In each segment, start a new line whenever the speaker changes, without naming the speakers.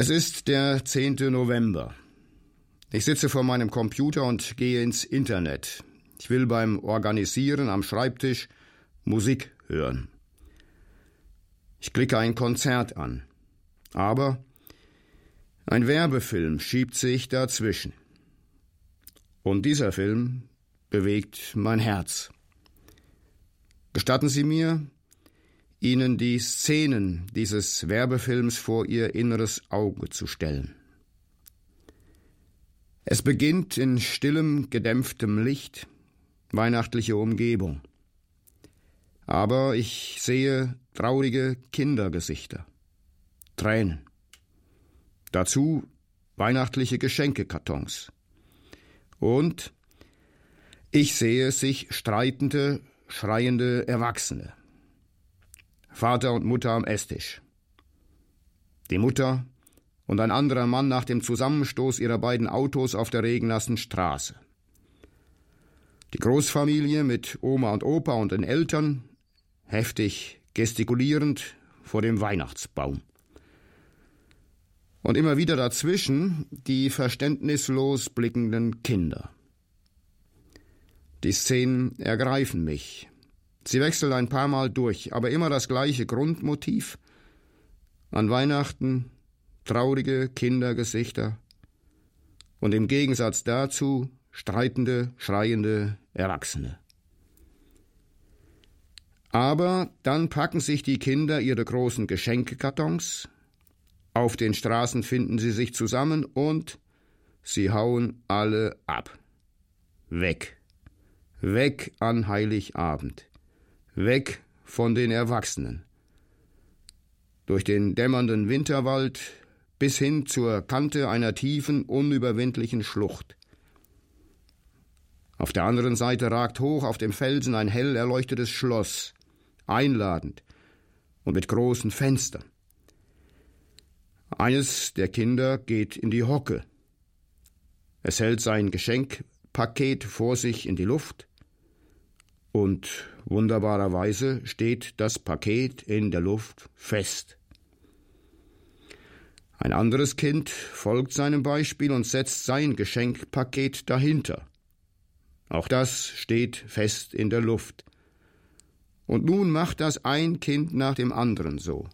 Es ist der 10. November. Ich sitze vor meinem Computer und gehe ins Internet. Ich will beim Organisieren am Schreibtisch Musik hören. Ich klicke ein Konzert an. Aber ein Werbefilm schiebt sich dazwischen. Und dieser Film bewegt mein Herz. Gestatten Sie mir, Ihnen die Szenen dieses Werbefilms vor Ihr inneres Auge zu stellen. Es beginnt in stillem, gedämpftem Licht, weihnachtliche Umgebung. Aber ich sehe traurige Kindergesichter, Tränen. Dazu weihnachtliche Geschenkekartons. Und ich sehe sich streitende, schreiende Erwachsene. Vater und Mutter am Esstisch. Die Mutter und ein anderer Mann nach dem Zusammenstoß ihrer beiden Autos auf der regennassen Straße. Die Großfamilie mit Oma und Opa und den Eltern, heftig gestikulierend vor dem Weihnachtsbaum. Und immer wieder dazwischen die verständnislos blickenden Kinder. Die Szenen ergreifen mich. Sie wechseln ein paar Mal durch, aber immer das gleiche Grundmotiv. An Weihnachten traurige Kindergesichter und im Gegensatz dazu streitende, schreiende Erwachsene. Aber dann packen sich die Kinder ihre großen Geschenkekartons, auf den Straßen finden sie sich zusammen und sie hauen alle ab. Weg. Weg an Heiligabend. Weg von den Erwachsenen. Durch den dämmernden Winterwald bis hin zur Kante einer tiefen, unüberwindlichen Schlucht. Auf der anderen Seite ragt hoch auf dem Felsen ein hell erleuchtetes Schloss, einladend und mit großen Fenstern. Eines der Kinder geht in die Hocke. Es hält sein Geschenkpaket vor sich in die Luft und wunderbarerweise steht das Paket in der Luft fest. Ein anderes Kind folgt seinem Beispiel und setzt sein Geschenkpaket dahinter. Auch das steht fest in der Luft. Und nun macht das ein Kind nach dem anderen so.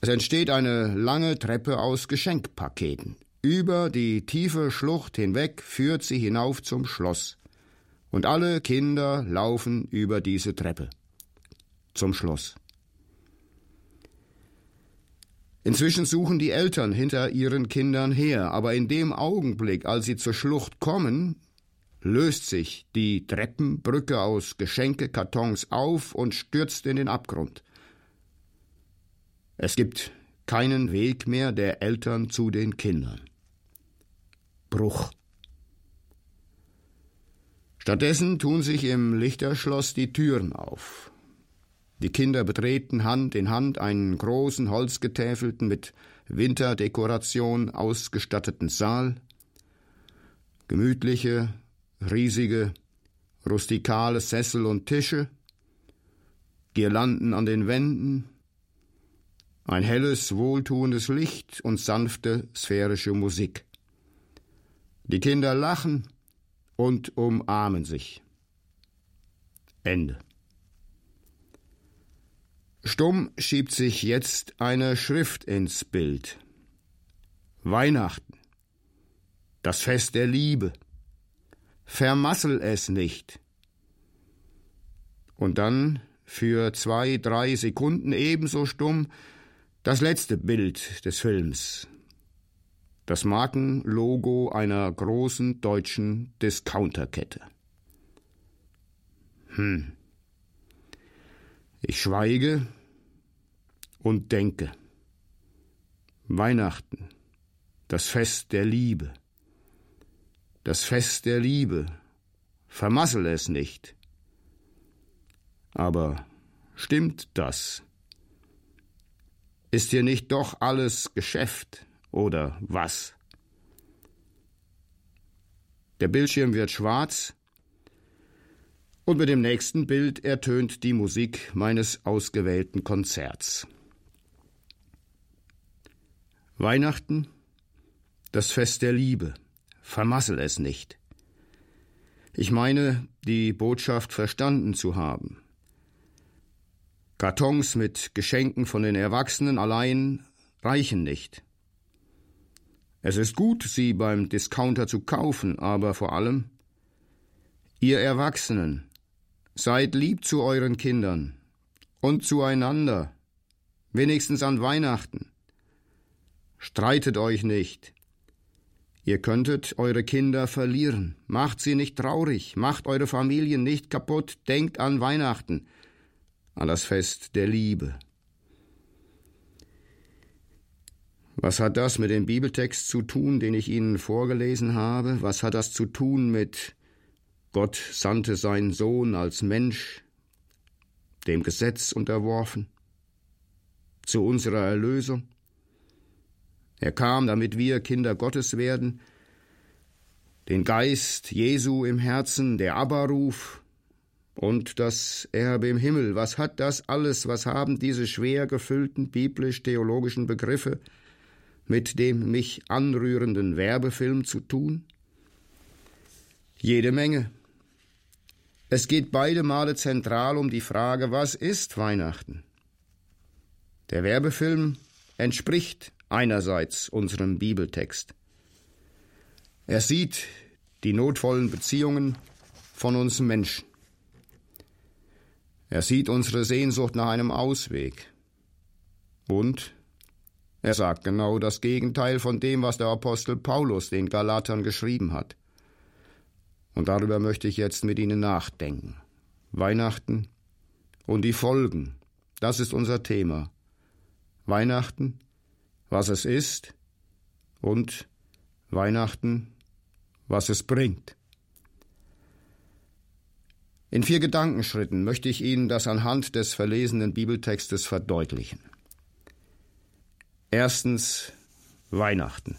Es entsteht eine lange Treppe aus Geschenkpaketen. Über die tiefe Schlucht hinweg führt sie hinauf zum Schloss. Und alle Kinder laufen über diese Treppe. Zum Schloss. Inzwischen suchen die Eltern hinter ihren Kindern her, aber in dem Augenblick, als sie zur Schlucht kommen, löst sich die Treppenbrücke aus Geschenkekartons auf und stürzt in den Abgrund. Es gibt keinen Weg mehr der Eltern zu den Kindern. Bruch. Stattdessen tun sich im Lichterschloss die Türen auf. Die Kinder betreten Hand in Hand einen großen, holzgetäfelten, mit Winterdekoration ausgestatteten Saal. Gemütliche, riesige, rustikale Sessel und Tische, Girlanden an den Wänden, ein helles, wohltuendes Licht und sanfte, sphärische Musik. Die Kinder lachen und umarmen sich. Ende. Stumm schiebt sich jetzt eine Schrift ins Bild. Weihnachten. Das Fest der Liebe. Vermassel es nicht. Und dann für zwei, drei Sekunden ebenso stumm das letzte Bild des Films. Das Markenlogo einer großen deutschen Discounterkette. Hm. Ich schweige und denke. Weihnachten, das Fest der Liebe. Das Fest der Liebe. Vermassel es nicht. Aber stimmt das? Ist hier nicht doch alles Geschäft oder was? Der Bildschirm wird schwarz und mit dem nächsten Bild ertönt die Musik meines ausgewählten Konzerts. Weihnachten, das Fest der Liebe. Vermassel es nicht. Ich meine, die Botschaft verstanden zu haben. Kartons mit Geschenken von den Erwachsenen allein reichen nicht. Es ist gut, sie beim Discounter zu kaufen, aber vor allem, ihr Erwachsenen, seid lieb zu euren Kindern und zueinander, wenigstens an Weihnachten. Streitet euch nicht. Ihr könntet eure Kinder verlieren. Macht sie nicht traurig, macht eure Familien nicht kaputt, denkt an Weihnachten, an das Fest der Liebe. Was hat das mit dem Bibeltext zu tun, den ich Ihnen vorgelesen habe? Was hat das zu tun mit Gott sandte seinen Sohn als Mensch, dem Gesetz unterworfen, zu unserer Erlösung? Er kam, damit wir Kinder Gottes werden, den Geist Jesu im Herzen, der Abberuf und das Erbe im Himmel. Was hat das alles, was haben diese schwer gefüllten biblisch-theologischen Begriffe mit dem mich anrührenden Werbefilm zu tun? Jede Menge. Es geht beide Male zentral um die Frage, was ist Weihnachten? Der Werbefilm entspricht einerseits unserem Bibeltext. Er sieht die notvollen Beziehungen von uns Menschen. Er sieht unsere Sehnsucht nach einem Ausweg. Und er sagt genau das Gegenteil von dem, was der Apostel Paulus den Galatern geschrieben hat. Und darüber möchte ich jetzt mit Ihnen nachdenken. Weihnachten und die Folgen, das ist unser Thema. Weihnachten, was es ist und Weihnachten, was es bringt. In vier Gedankenschritten möchte ich Ihnen das anhand des verlesenen Bibeltextes verdeutlichen. Erstens Weihnachten.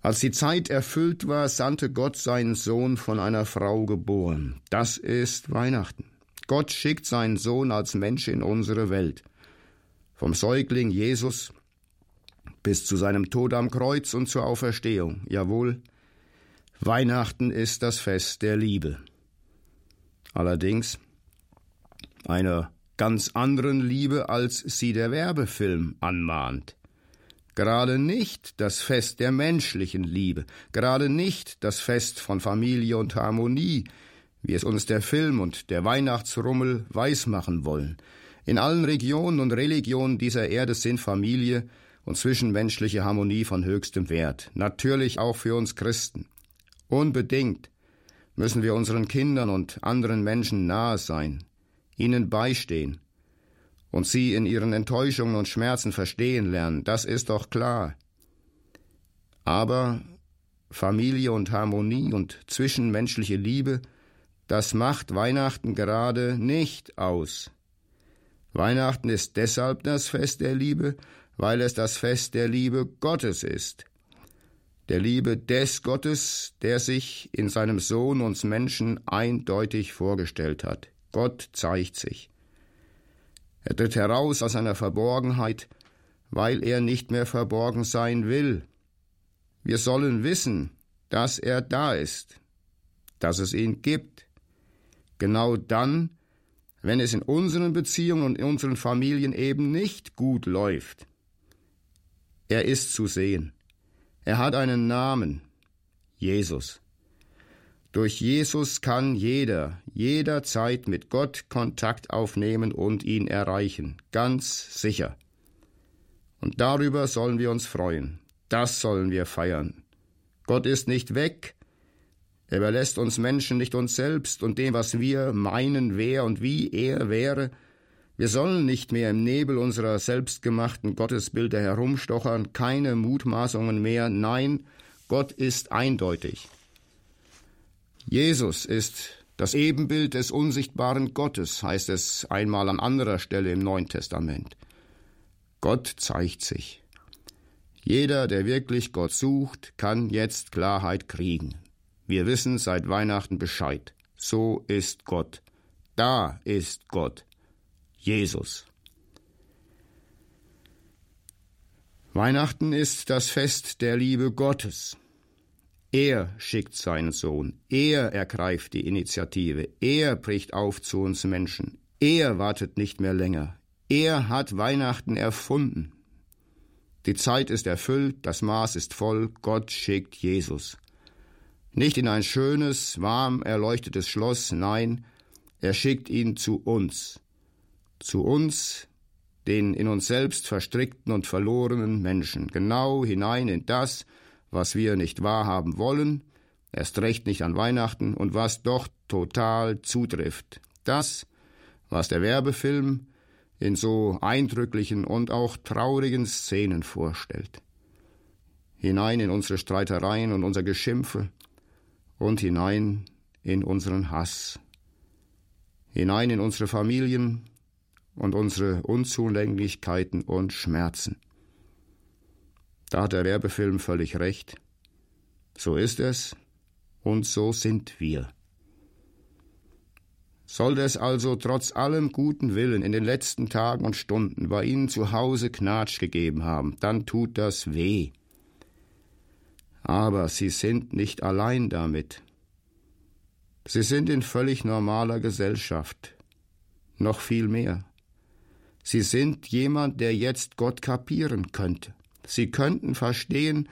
Als die Zeit erfüllt war, sandte Gott seinen Sohn von einer Frau geboren. Das ist Weihnachten. Gott schickt seinen Sohn als Mensch in unsere Welt. Vom Säugling Jesus bis zu seinem Tod am Kreuz und zur Auferstehung. Jawohl, Weihnachten ist das Fest der Liebe. Allerdings einer ganz anderen Liebe, als sie der Werbefilm anmahnt. Gerade nicht das Fest der menschlichen Liebe, gerade nicht das Fest von Familie und Harmonie, wie es uns der Film und der Weihnachtsrummel weismachen wollen. In allen Regionen und Religionen dieser Erde sind Familie und zwischenmenschliche Harmonie von höchstem Wert, natürlich auch für uns Christen. Unbedingt müssen wir unseren Kindern und anderen Menschen nahe sein, ihnen beistehen und sie in ihren Enttäuschungen und Schmerzen verstehen lernen, das ist doch klar. Aber Familie und Harmonie und zwischenmenschliche Liebe, das macht Weihnachten gerade nicht aus. Weihnachten ist deshalb das Fest der Liebe, weil es das Fest der Liebe Gottes ist. Der Liebe des Gottes, der sich in seinem Sohn uns Menschen eindeutig vorgestellt hat. Gott zeigt sich. Er tritt heraus aus seiner Verborgenheit, weil er nicht mehr verborgen sein will. Wir sollen wissen, dass er da ist, dass es ihn gibt. Genau dann, wenn es in unseren Beziehungen und in unseren Familien eben nicht gut läuft. Er ist zu sehen. Er hat einen Namen. Jesus. Durch Jesus kann jeder jederzeit mit Gott Kontakt aufnehmen und ihn erreichen, ganz sicher. Und darüber sollen wir uns freuen, das sollen wir feiern. Gott ist nicht weg, er überlässt uns Menschen nicht uns selbst und dem, was wir meinen, wer und wie er wäre. Wir sollen nicht mehr im Nebel unserer selbstgemachten Gottesbilder herumstochern, keine Mutmaßungen mehr, nein, Gott ist eindeutig. Jesus ist das Ebenbild des unsichtbaren Gottes, heißt es einmal an anderer Stelle im Neuen Testament. Gott zeigt sich. Jeder, der wirklich Gott sucht, kann jetzt Klarheit kriegen. Wir wissen seit Weihnachten Bescheid. So ist Gott. Da ist Gott. Jesus. Weihnachten ist das Fest der Liebe Gottes. Er schickt seinen Sohn, er ergreift die Initiative, er bricht auf zu uns Menschen, er wartet nicht mehr länger, er hat Weihnachten erfunden. Die Zeit ist erfüllt, das Maß ist voll, Gott schickt Jesus. Nicht in ein schönes, warm erleuchtetes Schloss, nein, er schickt ihn zu uns, zu uns, den in uns selbst verstrickten und verlorenen Menschen, genau hinein in das, was wir nicht wahrhaben wollen, erst recht nicht an Weihnachten und was doch total zutrifft. Das, was der Werbefilm in so eindrücklichen und auch traurigen Szenen vorstellt. Hinein in unsere Streitereien und unser Geschimpfe und hinein in unseren Hass. Hinein in unsere Familien und unsere Unzulänglichkeiten und Schmerzen. Da hat der Werbefilm völlig recht. So ist es und so sind wir. Sollte es also trotz allem guten Willen in den letzten Tagen und Stunden bei Ihnen zu Hause Knatsch gegeben haben, dann tut das weh. Aber Sie sind nicht allein damit. Sie sind in völlig normaler Gesellschaft. Noch viel mehr. Sie sind jemand, der jetzt Gott kapieren könnte. Sie könnten verstehen,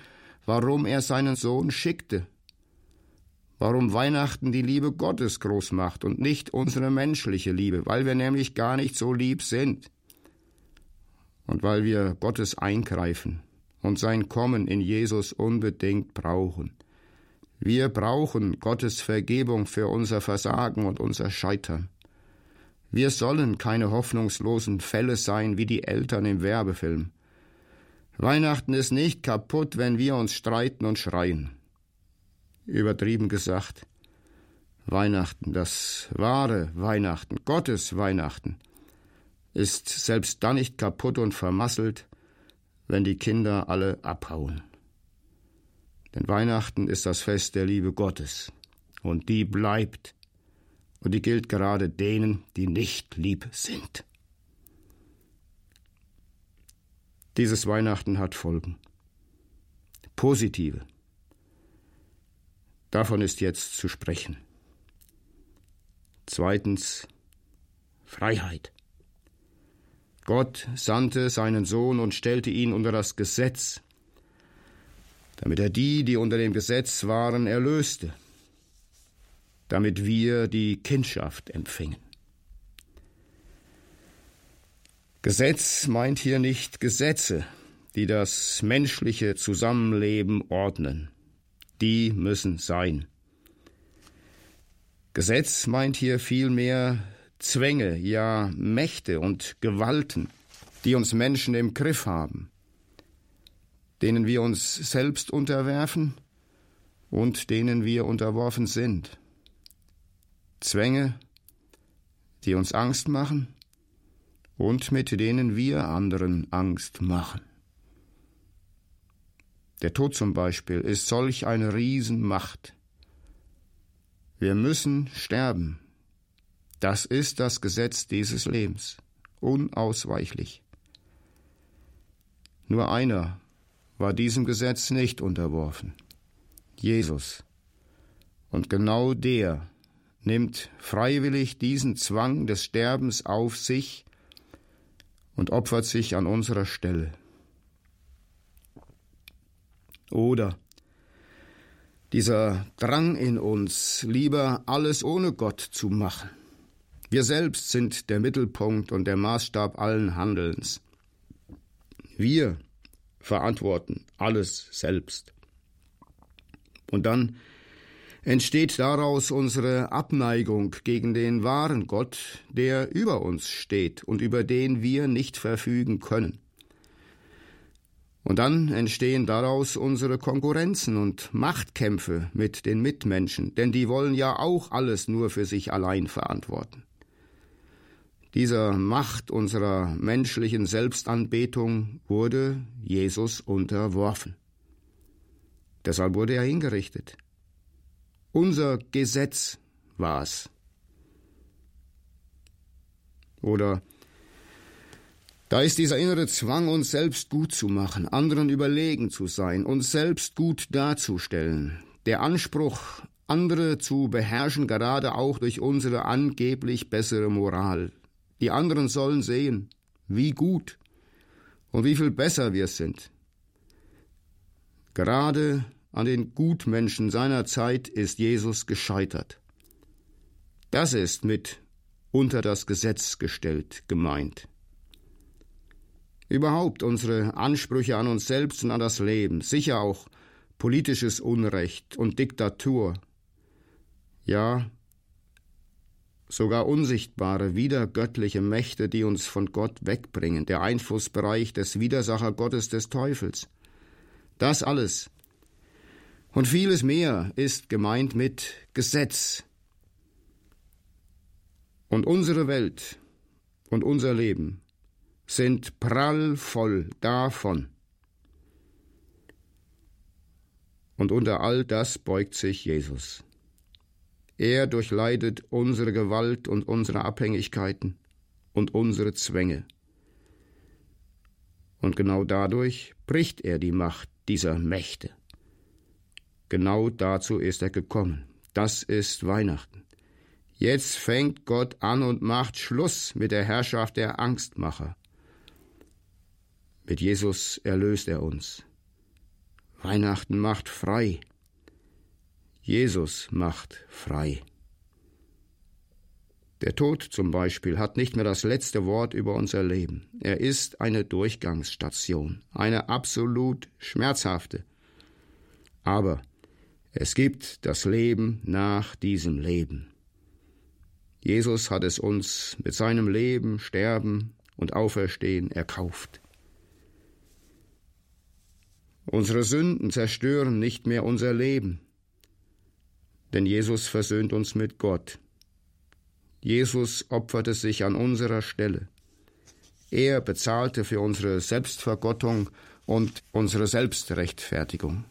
warum er seinen Sohn schickte, warum Weihnachten die Liebe Gottes groß macht und nicht unsere menschliche Liebe, weil wir nämlich gar nicht so lieb sind und weil wir Gottes Eingreifen und sein Kommen in Jesus unbedingt brauchen. Wir brauchen Gottes Vergebung für unser Versagen und unser Scheitern. Wir sollen keine hoffnungslosen Fälle sein wie die Eltern im Werbefilm. Weihnachten ist nicht kaputt, wenn wir uns streiten und schreien übertrieben gesagt. Weihnachten, das wahre Weihnachten, Gottes Weihnachten, ist selbst dann nicht kaputt und vermasselt, wenn die Kinder alle abhauen. Denn Weihnachten ist das Fest der Liebe Gottes, und die bleibt, und die gilt gerade denen, die nicht lieb sind. Dieses Weihnachten hat Folgen. Positive. Davon ist jetzt zu sprechen. Zweitens Freiheit. Gott sandte seinen Sohn und stellte ihn unter das Gesetz, damit er die, die unter dem Gesetz waren, erlöste, damit wir die Kindschaft empfingen. Gesetz meint hier nicht Gesetze, die das menschliche Zusammenleben ordnen die müssen sein. Gesetz meint hier vielmehr Zwänge, ja Mächte und Gewalten, die uns Menschen im Griff haben, denen wir uns selbst unterwerfen und denen wir unterworfen sind. Zwänge, die uns Angst machen und mit denen wir anderen Angst machen. Der Tod zum Beispiel ist solch eine Riesenmacht. Wir müssen sterben. Das ist das Gesetz dieses Lebens, unausweichlich. Nur einer war diesem Gesetz nicht unterworfen, Jesus. Und genau der nimmt freiwillig diesen Zwang des Sterbens auf sich und opfert sich an unserer Stelle. Oder dieser Drang in uns, lieber alles ohne Gott zu machen. Wir selbst sind der Mittelpunkt und der Maßstab allen Handelns. Wir verantworten alles selbst. Und dann entsteht daraus unsere Abneigung gegen den wahren Gott, der über uns steht und über den wir nicht verfügen können. Und dann entstehen daraus unsere Konkurrenzen und Machtkämpfe mit den Mitmenschen, denn die wollen ja auch alles nur für sich allein verantworten. Dieser Macht unserer menschlichen Selbstanbetung wurde Jesus unterworfen. Deshalb wurde er hingerichtet. Unser Gesetz war es. Oder Da ist dieser innere Zwang, uns selbst gut zu machen, anderen überlegen zu sein, uns selbst gut darzustellen. Der Anspruch, andere zu beherrschen, gerade auch durch unsere angeblich bessere Moral. Die anderen sollen sehen, wie gut und wie viel besser wir sind. Gerade an den Gutmenschen seiner Zeit ist Jesus gescheitert. Das ist mit unter das Gesetz gestellt gemeint. Überhaupt unsere Ansprüche an uns selbst und an das Leben, sicher auch politisches Unrecht und Diktatur, ja sogar unsichtbare, wiedergöttliche Mächte, die uns von Gott wegbringen, der Einflussbereich des Widersacher Gottes des Teufels. Das alles und vieles mehr ist gemeint mit Gesetz. Und unsere Welt und unser Leben sind prallvoll davon. Und unter all das beugt sich Jesus. Er durchleidet unsere Gewalt und unsere Abhängigkeiten und unsere Zwänge. Und genau dadurch bricht er die Macht dieser Mächte. Genau dazu ist er gekommen. Das ist Weihnachten. Jetzt fängt Gott an und macht Schluss mit der Herrschaft der Angstmacher. Mit Jesus erlöst er uns. Weihnachten macht frei. Jesus macht frei. Der Tod zum Beispiel hat nicht mehr das letzte Wort über unser Leben. Er ist eine Durchgangsstation, eine absolut schmerzhafte. Aber es gibt das Leben nach diesem Leben. Jesus hat es uns mit seinem Leben, Sterben und Auferstehen erkauft. Unsere Sünden zerstören nicht mehr unser Leben denn Jesus versöhnt uns mit Gott. Jesus opferte sich an unserer Stelle. Er bezahlte für unsere Selbstvergottung und unsere Selbstrechtfertigung.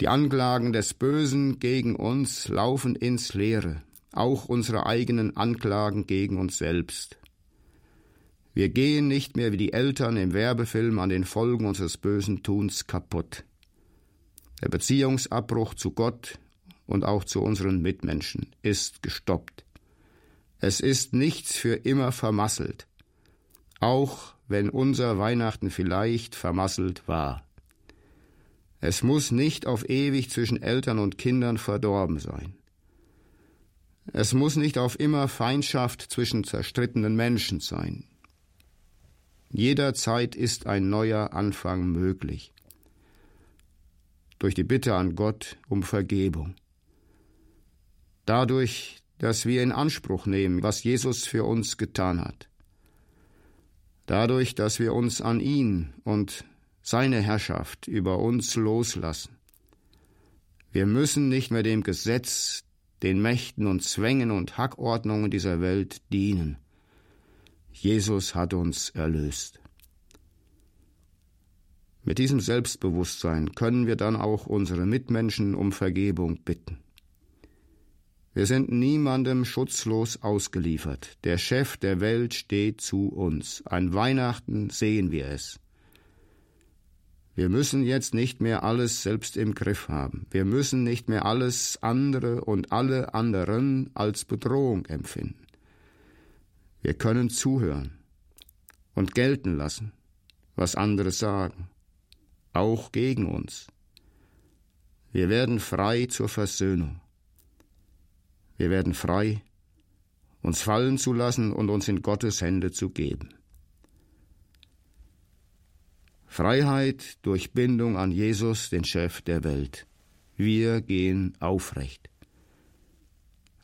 Die Anklagen des Bösen gegen uns laufen ins Leere, auch unsere eigenen Anklagen gegen uns selbst. Wir gehen nicht mehr wie die Eltern im Werbefilm an den Folgen unseres bösen Tuns kaputt. Der Beziehungsabbruch zu Gott und auch zu unseren Mitmenschen ist gestoppt. Es ist nichts für immer vermasselt, auch wenn unser Weihnachten vielleicht vermasselt war. Es muss nicht auf ewig zwischen Eltern und Kindern verdorben sein. Es muss nicht auf immer Feindschaft zwischen zerstrittenen Menschen sein. Jederzeit ist ein neuer Anfang möglich durch die Bitte an Gott um Vergebung. Dadurch, dass wir in Anspruch nehmen, was Jesus für uns getan hat. Dadurch, dass wir uns an ihn und seine Herrschaft über uns loslassen. Wir müssen nicht mehr dem Gesetz, den Mächten und Zwängen und Hackordnungen dieser Welt dienen. Jesus hat uns erlöst. Mit diesem Selbstbewusstsein können wir dann auch unsere Mitmenschen um Vergebung bitten. Wir sind niemandem schutzlos ausgeliefert. Der Chef der Welt steht zu uns. An Weihnachten sehen wir es. Wir müssen jetzt nicht mehr alles selbst im Griff haben. Wir müssen nicht mehr alles andere und alle anderen als Bedrohung empfinden. Wir können zuhören und gelten lassen, was andere sagen auch gegen uns. Wir werden frei zur Versöhnung. Wir werden frei, uns fallen zu lassen und uns in Gottes Hände zu geben. Freiheit durch Bindung an Jesus, den Chef der Welt. Wir gehen aufrecht.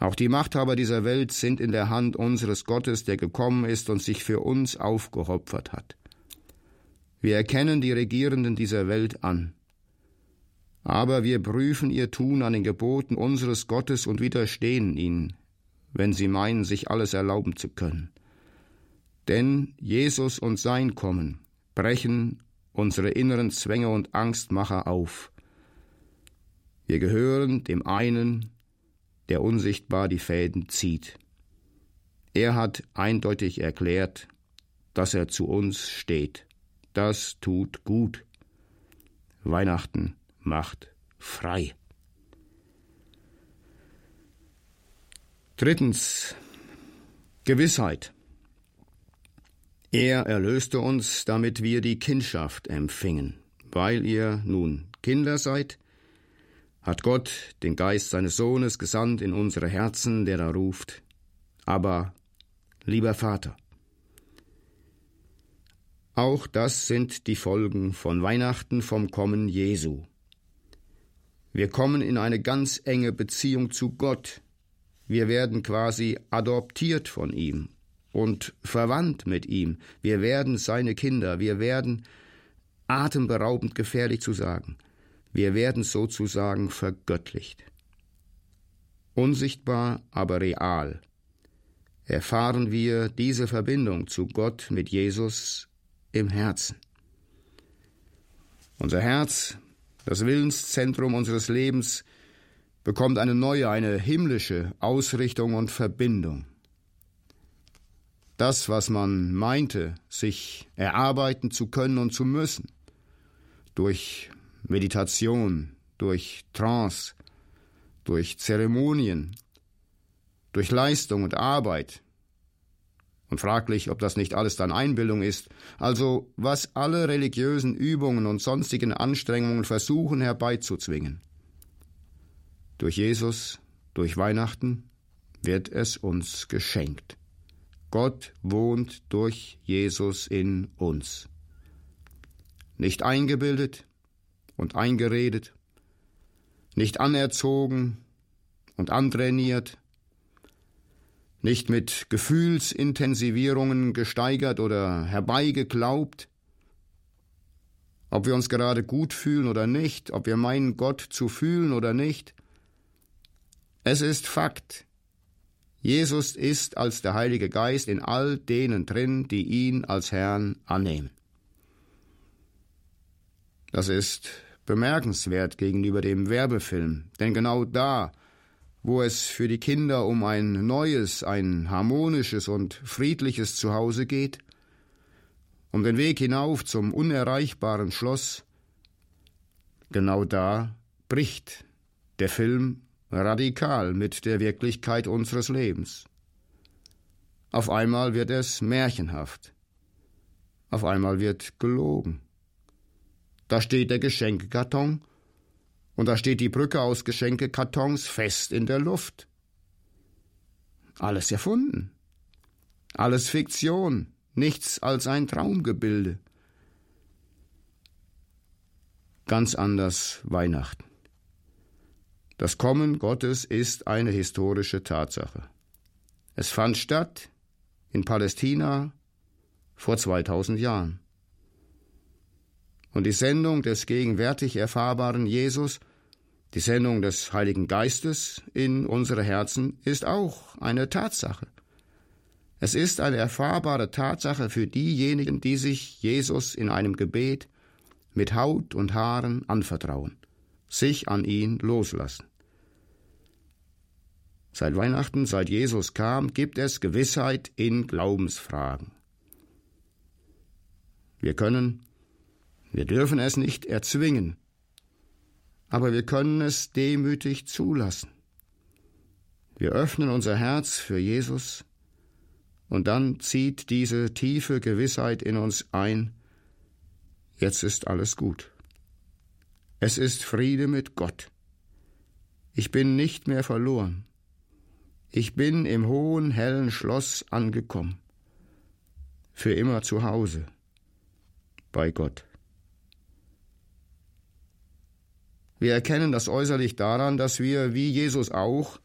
Auch die Machthaber dieser Welt sind in der Hand unseres Gottes, der gekommen ist und sich für uns aufgeopfert hat. Wir erkennen die Regierenden dieser Welt an. Aber wir prüfen ihr Tun an den Geboten unseres Gottes und widerstehen ihnen, wenn sie meinen, sich alles erlauben zu können. Denn Jesus und sein Kommen brechen unsere inneren Zwänge und Angstmacher auf. Wir gehören dem einen, der unsichtbar die Fäden zieht. Er hat eindeutig erklärt, dass er zu uns steht. Das tut gut. Weihnachten macht frei. Drittens Gewissheit. Er erlöste uns, damit wir die Kindschaft empfingen. Weil ihr nun Kinder seid, hat Gott den Geist seines Sohnes gesandt in unsere Herzen, der da ruft, aber lieber Vater. Auch das sind die Folgen von Weihnachten vom Kommen Jesu. Wir kommen in eine ganz enge Beziehung zu Gott. Wir werden quasi adoptiert von ihm und verwandt mit ihm. Wir werden seine Kinder. Wir werden, atemberaubend gefährlich zu sagen, wir werden sozusagen vergöttlicht. Unsichtbar, aber real erfahren wir diese Verbindung zu Gott mit Jesus im Herzen. Unser Herz, das Willenszentrum unseres Lebens, bekommt eine neue, eine himmlische Ausrichtung und Verbindung. Das, was man meinte, sich erarbeiten zu können und zu müssen, durch Meditation, durch Trance, durch Zeremonien, durch Leistung und Arbeit. Und fraglich, ob das nicht alles dann Einbildung ist, also was alle religiösen Übungen und sonstigen Anstrengungen versuchen herbeizuzwingen. Durch Jesus, durch Weihnachten wird es uns geschenkt. Gott wohnt durch Jesus in uns. Nicht eingebildet, und eingeredet, nicht anerzogen und antrainiert, nicht mit Gefühlsintensivierungen gesteigert oder herbeigeglaubt, ob wir uns gerade gut fühlen oder nicht, ob wir meinen Gott zu fühlen oder nicht. Es ist Fakt. Jesus ist als der Heilige Geist in all denen drin, die ihn als Herrn annehmen. Das ist bemerkenswert gegenüber dem Werbefilm, denn genau da, wo es für die Kinder um ein neues, ein harmonisches und friedliches Zuhause geht, um den Weg hinauf zum unerreichbaren Schloss, genau da bricht der Film radikal mit der Wirklichkeit unseres Lebens. Auf einmal wird es märchenhaft, auf einmal wird gelogen. Da steht der Geschenkekarton und da steht die Brücke aus Geschenkekartons fest in der Luft. Alles erfunden. Alles Fiktion, nichts als ein Traumgebilde. Ganz anders Weihnachten. Das Kommen Gottes ist eine historische Tatsache. Es fand statt in Palästina vor 2000 Jahren. Und die Sendung des gegenwärtig erfahrbaren Jesus, die Sendung des Heiligen Geistes in unsere Herzen ist auch eine Tatsache. Es ist eine erfahrbare Tatsache für diejenigen, die sich Jesus in einem Gebet mit Haut und Haaren anvertrauen, sich an ihn loslassen. Seit Weihnachten, seit Jesus kam, gibt es Gewissheit in Glaubensfragen. Wir können wir dürfen es nicht erzwingen, aber wir können es demütig zulassen. Wir öffnen unser Herz für Jesus, und dann zieht diese tiefe Gewissheit in uns ein, jetzt ist alles gut. Es ist Friede mit Gott. Ich bin nicht mehr verloren. Ich bin im hohen, hellen Schloss angekommen. Für immer zu Hause. Bei Gott. Wir erkennen das äußerlich daran, dass wir, wie Jesus auch,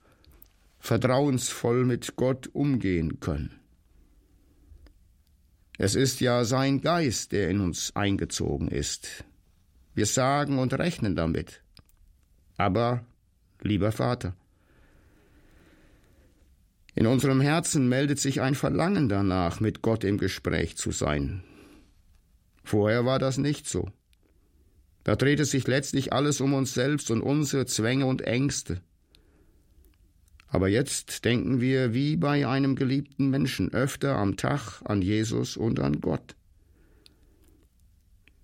vertrauensvoll mit Gott umgehen können. Es ist ja sein Geist, der in uns eingezogen ist. Wir sagen und rechnen damit. Aber, lieber Vater, in unserem Herzen meldet sich ein Verlangen danach, mit Gott im Gespräch zu sein. Vorher war das nicht so. Da dreht es sich letztlich alles um uns selbst und unsere Zwänge und Ängste. Aber jetzt denken wir wie bei einem geliebten Menschen öfter am Tag an Jesus und an Gott.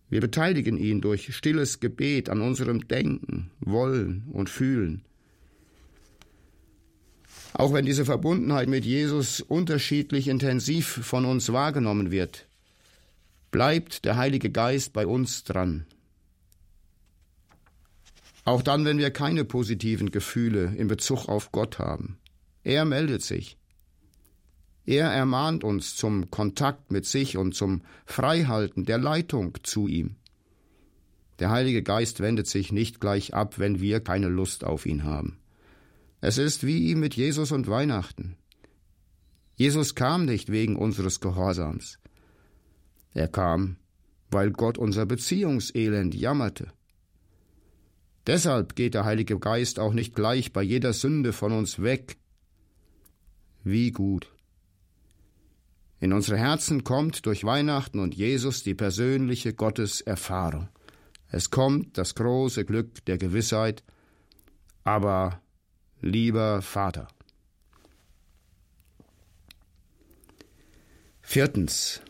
Wir beteiligen ihn durch stilles Gebet an unserem Denken, Wollen und Fühlen. Auch wenn diese Verbundenheit mit Jesus unterschiedlich intensiv von uns wahrgenommen wird, bleibt der Heilige Geist bei uns dran. Auch dann, wenn wir keine positiven Gefühle in Bezug auf Gott haben. Er meldet sich. Er ermahnt uns zum Kontakt mit sich und zum Freihalten der Leitung zu ihm. Der Heilige Geist wendet sich nicht gleich ab, wenn wir keine Lust auf ihn haben. Es ist wie mit Jesus und Weihnachten. Jesus kam nicht wegen unseres Gehorsams. Er kam, weil Gott unser Beziehungselend jammerte. Deshalb geht der Heilige Geist auch nicht gleich bei jeder Sünde von uns weg. Wie gut. In unsere Herzen kommt durch Weihnachten und Jesus die persönliche Gotteserfahrung. Es kommt das große Glück der Gewissheit, aber lieber Vater. Viertens.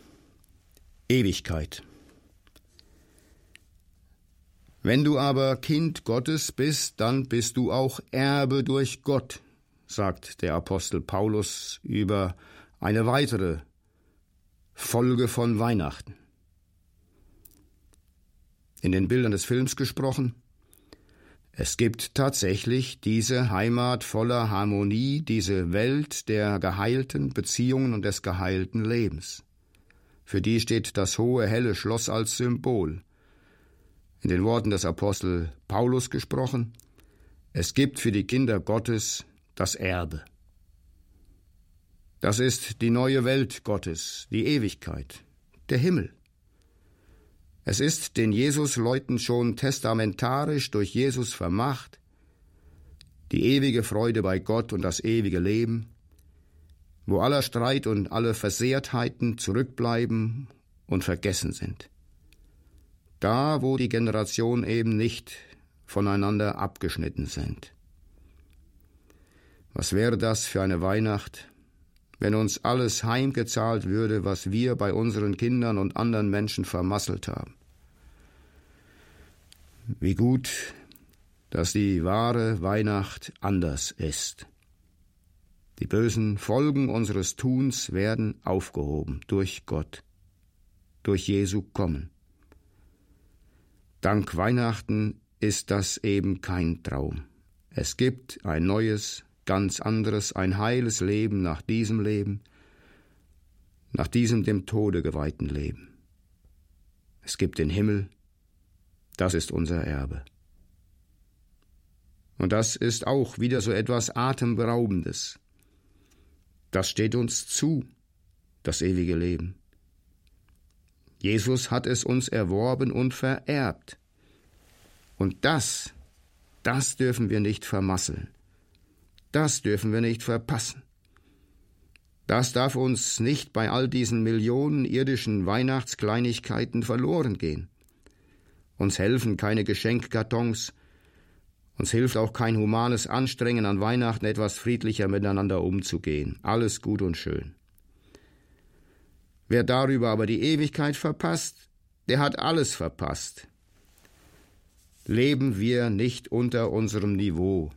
Ewigkeit. Wenn du aber Kind Gottes bist, dann bist du auch Erbe durch Gott, sagt der Apostel Paulus über eine weitere Folge von Weihnachten. In den Bildern des Films gesprochen, es gibt tatsächlich diese Heimat voller Harmonie, diese Welt der geheilten Beziehungen und des geheilten Lebens. Für die steht das hohe, helle Schloss als Symbol in den Worten des Apostel Paulus gesprochen, es gibt für die Kinder Gottes das Erbe. Das ist die neue Welt Gottes, die Ewigkeit, der Himmel. Es ist den Jesus-Leuten schon testamentarisch durch Jesus vermacht, die ewige Freude bei Gott und das ewige Leben, wo aller Streit und alle Versehrtheiten zurückbleiben und vergessen sind da wo die Generationen eben nicht voneinander abgeschnitten sind. Was wäre das für eine Weihnacht, wenn uns alles heimgezahlt würde, was wir bei unseren Kindern und anderen Menschen vermasselt haben. Wie gut, dass die wahre Weihnacht anders ist. Die bösen Folgen unseres Tuns werden aufgehoben durch Gott, durch Jesu kommen. Dank Weihnachten ist das eben kein Traum. Es gibt ein neues, ganz anderes, ein heiles Leben nach diesem Leben, nach diesem dem Tode geweihten Leben. Es gibt den Himmel, das ist unser Erbe. Und das ist auch wieder so etwas Atemberaubendes. Das steht uns zu, das ewige Leben. Jesus hat es uns erworben und vererbt. Und das, das dürfen wir nicht vermasseln. Das dürfen wir nicht verpassen. Das darf uns nicht bei all diesen Millionen irdischen Weihnachtskleinigkeiten verloren gehen. Uns helfen keine Geschenkkartons, uns hilft auch kein humanes Anstrengen an Weihnachten etwas friedlicher miteinander umzugehen. Alles gut und schön. Wer darüber aber die Ewigkeit verpasst, der hat alles verpasst. Leben wir nicht unter unserem Niveau.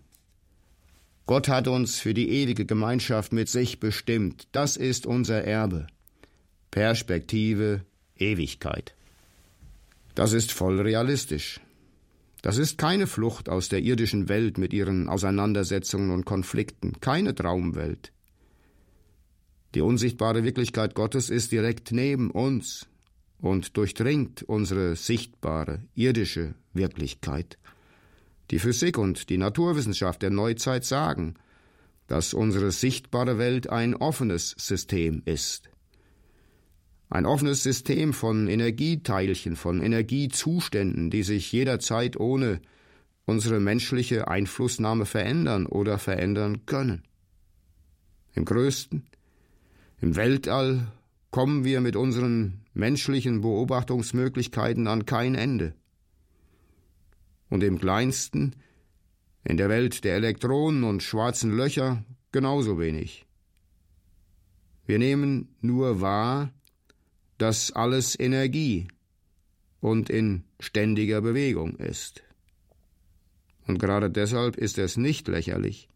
Gott hat uns für die ewige Gemeinschaft mit sich bestimmt. Das ist unser Erbe. Perspektive, Ewigkeit. Das ist voll realistisch. Das ist keine Flucht aus der irdischen Welt mit ihren Auseinandersetzungen und Konflikten, keine Traumwelt. Die unsichtbare Wirklichkeit Gottes ist direkt neben uns und durchdringt unsere sichtbare, irdische Wirklichkeit. Die Physik und die Naturwissenschaft der Neuzeit sagen, dass unsere sichtbare Welt ein offenes System ist. Ein offenes System von Energieteilchen, von Energiezuständen, die sich jederzeit ohne unsere menschliche Einflussnahme verändern oder verändern können. Im größten, im Weltall kommen wir mit unseren menschlichen Beobachtungsmöglichkeiten an kein Ende. Und im kleinsten, In der Welt der Elektronen und schwarzen Löcher genauso wenig. Wir nehmen nur wahr, dass alles Energie und in ständiger Bewegung ist. Und gerade deshalb ist es nicht lächerlich,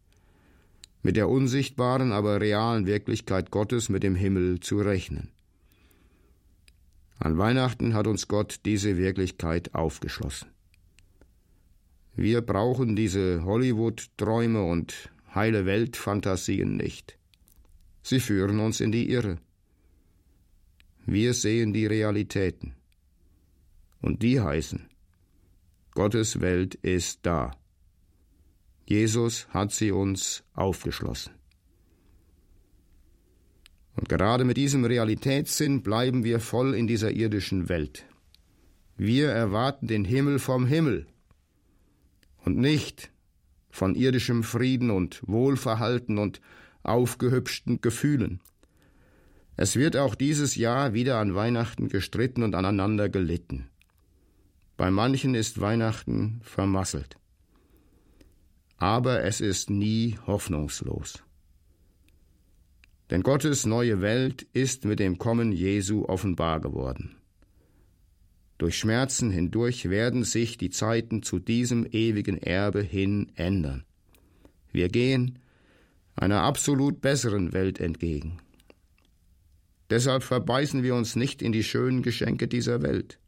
mit der unsichtbaren, aber realen Wirklichkeit Gottes mit dem Himmel zu rechnen. An Weihnachten hat uns Gott diese Wirklichkeit aufgeschlossen. Wir brauchen diese Hollywood-Träume und heile Welt-Fantasien nicht. Sie führen uns in die Irre. Wir sehen die Realitäten. Und die heißen, Gottes Welt ist da. Jesus hat sie uns aufgeschlossen. Und gerade mit diesem Realitätssinn bleiben wir voll in dieser irdischen Welt. Wir erwarten den Himmel vom Himmel und nicht von irdischem Frieden und Wohlverhalten und aufgehübschten Gefühlen. Es wird auch dieses Jahr wieder an Weihnachten gestritten und aneinander gelitten. Bei manchen ist Weihnachten vermasselt. Aber es ist nie hoffnungslos. Denn Gottes neue Welt ist mit dem Kommen Jesu offenbar geworden. Durch Schmerzen hindurch werden sich die Zeiten zu diesem ewigen Erbe hin ändern. Wir gehen einer absolut besseren Welt entgegen. Deshalb verbeißen wir uns nicht in die schönen Geschenke dieser Welt.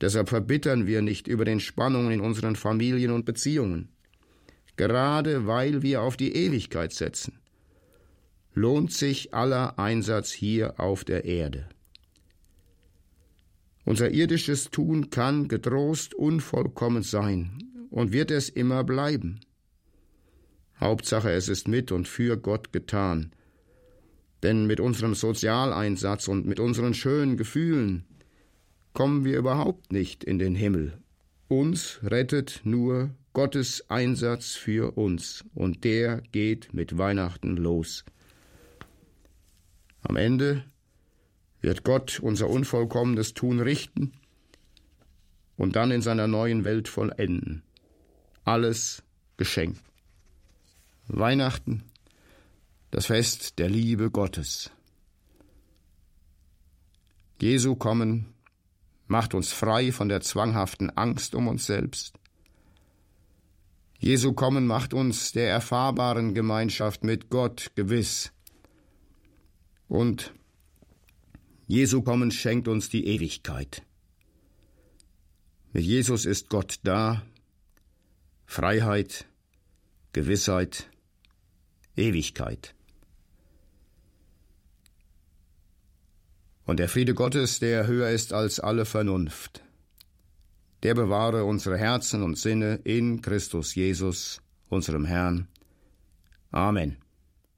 Deshalb verbittern wir nicht über den Spannungen in unseren Familien und Beziehungen. Gerade weil wir auf die Ewigkeit setzen, lohnt sich aller Einsatz hier auf der Erde. Unser irdisches Tun kann getrost unvollkommen sein und wird es immer bleiben. Hauptsache, es ist mit und für Gott getan. Denn mit unserem Sozialeinsatz und mit unseren schönen Gefühlen kommen wir überhaupt nicht in den Himmel. Uns rettet nur Gottes Einsatz für uns, und der geht mit Weihnachten los. Am Ende wird Gott unser unvollkommenes Tun richten und dann in seiner neuen Welt vollenden. Alles geschenkt. Weihnachten, das Fest der Liebe Gottes. Jesu kommen macht uns frei von der zwanghaften Angst um uns selbst. Jesu kommen macht uns der erfahrbaren Gemeinschaft mit Gott gewiss. Und Jesu kommen schenkt uns die Ewigkeit. Mit Jesus ist Gott da, Freiheit, Gewissheit, Ewigkeit. Und der Friede Gottes, der höher ist als alle Vernunft, der bewahre unsere Herzen und Sinne in Christus Jesus, unserem Herrn. Amen.